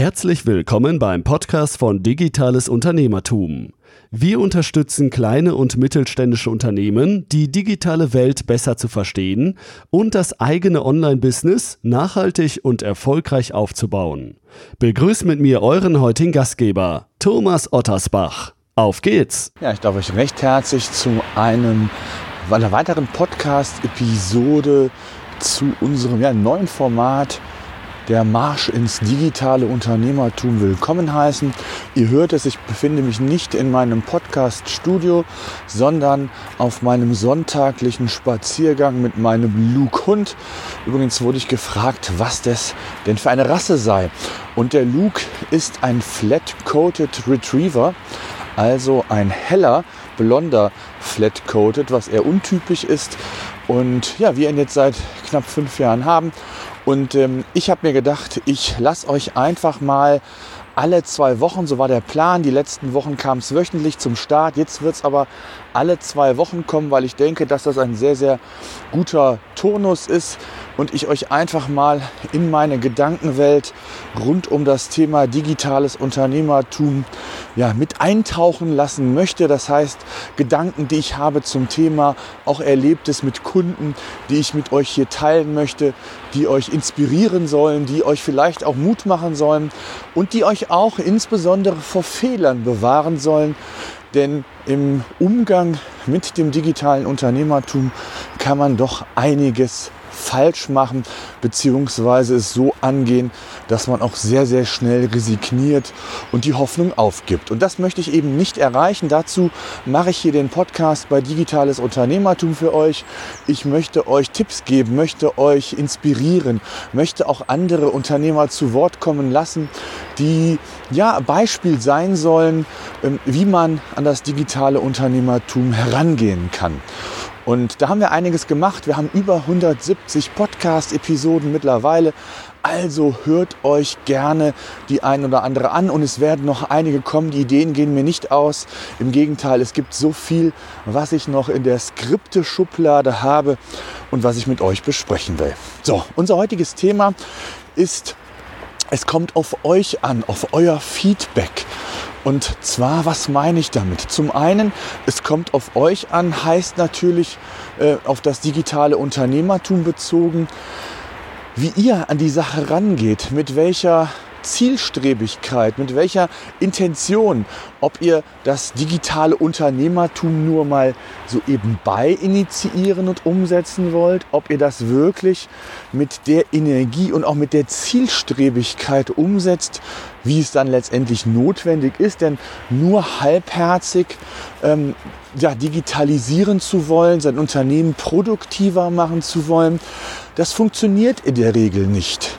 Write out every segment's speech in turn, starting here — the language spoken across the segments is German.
Herzlich willkommen beim Podcast von Digitales Unternehmertum. Wir unterstützen kleine und mittelständische Unternehmen, die digitale Welt besser zu verstehen und das eigene Online-Business nachhaltig und erfolgreich aufzubauen. Begrüßt mit mir euren heutigen Gastgeber, Thomas Ottersbach. Auf geht's! Ja, ich darf euch recht herzlich zu einem, einer weiteren Podcast-Episode zu unserem ja, neuen Format der Marsch ins digitale Unternehmertum willkommen heißen. Ihr hört es, ich befinde mich nicht in meinem Podcast-Studio, sondern auf meinem sonntaglichen Spaziergang mit meinem Luke-Hund. Übrigens wurde ich gefragt, was das denn für eine Rasse sei. Und der Luke ist ein Flat-Coated Retriever, also ein heller, blonder Flat-Coated, was eher untypisch ist. Und ja, wir ihn jetzt seit knapp fünf Jahren haben und ähm, ich habe mir gedacht, ich lasse euch einfach mal alle zwei Wochen, so war der Plan. Die letzten Wochen kam es wöchentlich zum Start. Jetzt wird es aber alle zwei Wochen kommen, weil ich denke, dass das ein sehr, sehr guter Turnus ist und ich euch einfach mal in meine Gedankenwelt rund um das Thema digitales Unternehmertum ja, mit eintauchen lassen möchte. Das heißt, Gedanken, die ich habe zum Thema, auch Erlebtes mit Kunden, die ich mit euch hier teilen möchte, die euch inspirieren sollen, die euch vielleicht auch Mut machen sollen und die euch auch insbesondere vor Fehlern bewahren sollen. Denn im Umgang mit dem digitalen Unternehmertum kann man doch einiges falsch machen, beziehungsweise es so angehen, dass man auch sehr, sehr schnell resigniert und die Hoffnung aufgibt. Und das möchte ich eben nicht erreichen. Dazu mache ich hier den Podcast bei Digitales Unternehmertum für euch. Ich möchte euch Tipps geben, möchte euch inspirieren, möchte auch andere Unternehmer zu Wort kommen lassen, die ja Beispiel sein sollen, ähm, wie man an das digitale Unternehmertum herangehen kann. Und da haben wir einiges gemacht. Wir haben über 170 Podcast-Episoden mittlerweile. Also hört euch gerne die ein oder andere an und es werden noch einige kommen. Die Ideen gehen mir nicht aus. Im Gegenteil, es gibt so viel, was ich noch in der Skripte-Schublade habe und was ich mit euch besprechen will. So, unser heutiges Thema ist, es kommt auf euch an, auf euer Feedback. Und zwar, was meine ich damit? Zum einen, es kommt auf euch an, heißt natürlich äh, auf das digitale Unternehmertum bezogen, wie ihr an die Sache rangeht, mit welcher Zielstrebigkeit, mit welcher Intention, ob ihr das digitale Unternehmertum nur mal so eben bei initiieren und umsetzen wollt, ob ihr das wirklich mit der Energie und auch mit der Zielstrebigkeit umsetzt, wie es dann letztendlich notwendig ist, denn nur halbherzig ähm, ja, digitalisieren zu wollen, sein Unternehmen produktiver machen zu wollen, das funktioniert in der Regel nicht.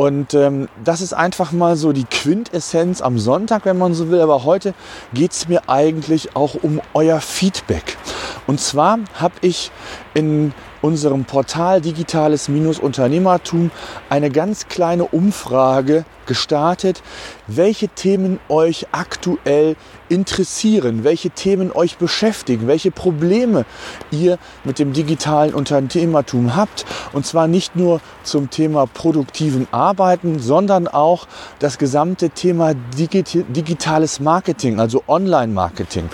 Und ähm, das ist einfach mal so die Quintessenz am Sonntag, wenn man so will. Aber heute geht es mir eigentlich auch um euer Feedback. Und zwar habe ich in unserem Portal Digitales-Unternehmertum eine ganz kleine Umfrage gestartet, welche Themen euch aktuell interessieren, welche Themen euch beschäftigen, welche Probleme ihr mit dem digitalen Unternehmertum habt. Und zwar nicht nur zum Thema produktiven Arbeiten, sondern auch das gesamte Thema digitales Marketing, also Online-Marketing.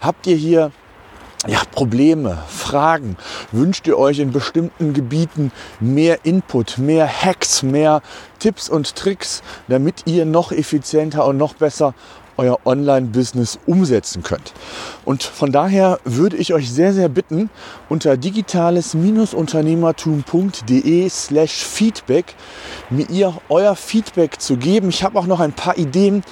Habt ihr hier ja, Probleme, Fragen? Wünscht ihr euch in bestimmten Gebieten mehr Input, mehr Hacks, mehr Tipps und Tricks, damit ihr noch effizienter und noch besser euer Online-Business umsetzen könnt. Und von daher würde ich euch sehr, sehr bitten, unter digitales-unternehmertum.de slash Feedback mir euer Feedback zu geben. Ich habe auch noch ein paar Ideen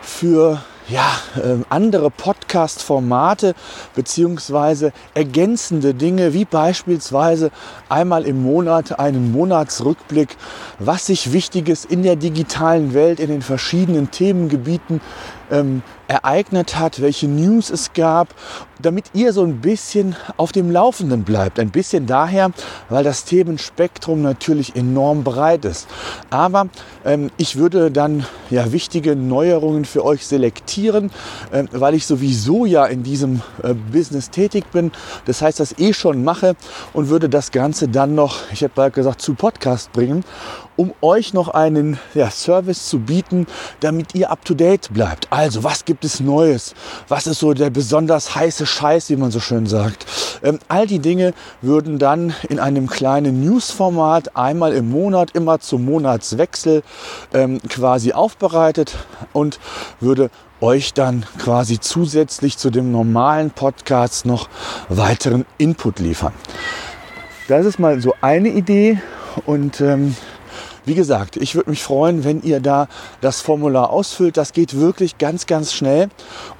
für ja, äh, andere Podcast-Formate beziehungsweise ergänzende Dinge, wie beispielsweise einmal im Monat einen Monatsrückblick, was sich Wichtiges in der digitalen Welt, in den verschiedenen Themengebieten ähm, ereignet hat, welche News es gab, damit ihr so ein bisschen auf dem Laufenden bleibt. Ein bisschen daher, weil das Themenspektrum natürlich enorm breit ist. Aber ähm, ich würde dann ja wichtige Neuerungen für euch selektieren, äh, weil ich sowieso ja in diesem äh, Business tätig bin. Das heißt, das eh schon mache und würde das Ganze dann noch, ich habe bald gesagt, zu Podcast bringen um euch noch einen ja, Service zu bieten, damit ihr up to date bleibt. Also, was gibt es Neues? Was ist so der besonders heiße Scheiß, wie man so schön sagt? Ähm, all die Dinge würden dann in einem kleinen News-Format einmal im Monat, immer zum Monatswechsel ähm, quasi aufbereitet und würde euch dann quasi zusätzlich zu dem normalen Podcast noch weiteren Input liefern. Das ist mal so eine Idee und ähm, wie gesagt, ich würde mich freuen, wenn ihr da das Formular ausfüllt. Das geht wirklich ganz, ganz schnell.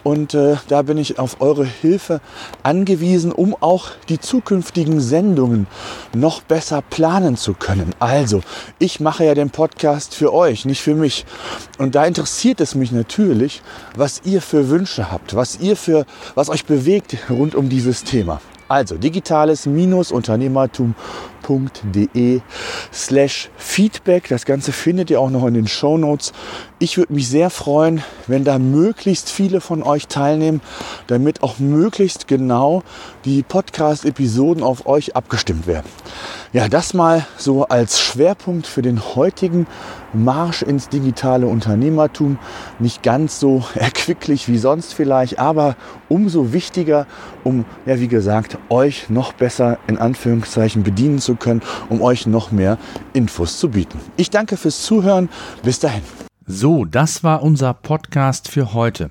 Und äh, da bin ich auf eure Hilfe angewiesen, um auch die zukünftigen Sendungen noch besser planen zu können. Also, ich mache ja den Podcast für euch, nicht für mich. Und da interessiert es mich natürlich, was ihr für Wünsche habt, was ihr für, was euch bewegt rund um dieses Thema. Also digitales-unternehmertum.de slash Feedback. Das Ganze findet ihr auch noch in den Show Notes. Ich würde mich sehr freuen, wenn da möglichst viele von euch teilnehmen, damit auch möglichst genau die Podcast-Episoden auf euch abgestimmt werden. Ja, das mal so als Schwerpunkt für den heutigen Marsch ins digitale Unternehmertum. Nicht ganz so erquicklich wie sonst vielleicht, aber umso wichtiger, um, ja, wie gesagt, euch noch besser in Anführungszeichen bedienen zu können, um euch noch mehr Infos zu bieten. Ich danke fürs Zuhören. Bis dahin. So, das war unser Podcast für heute.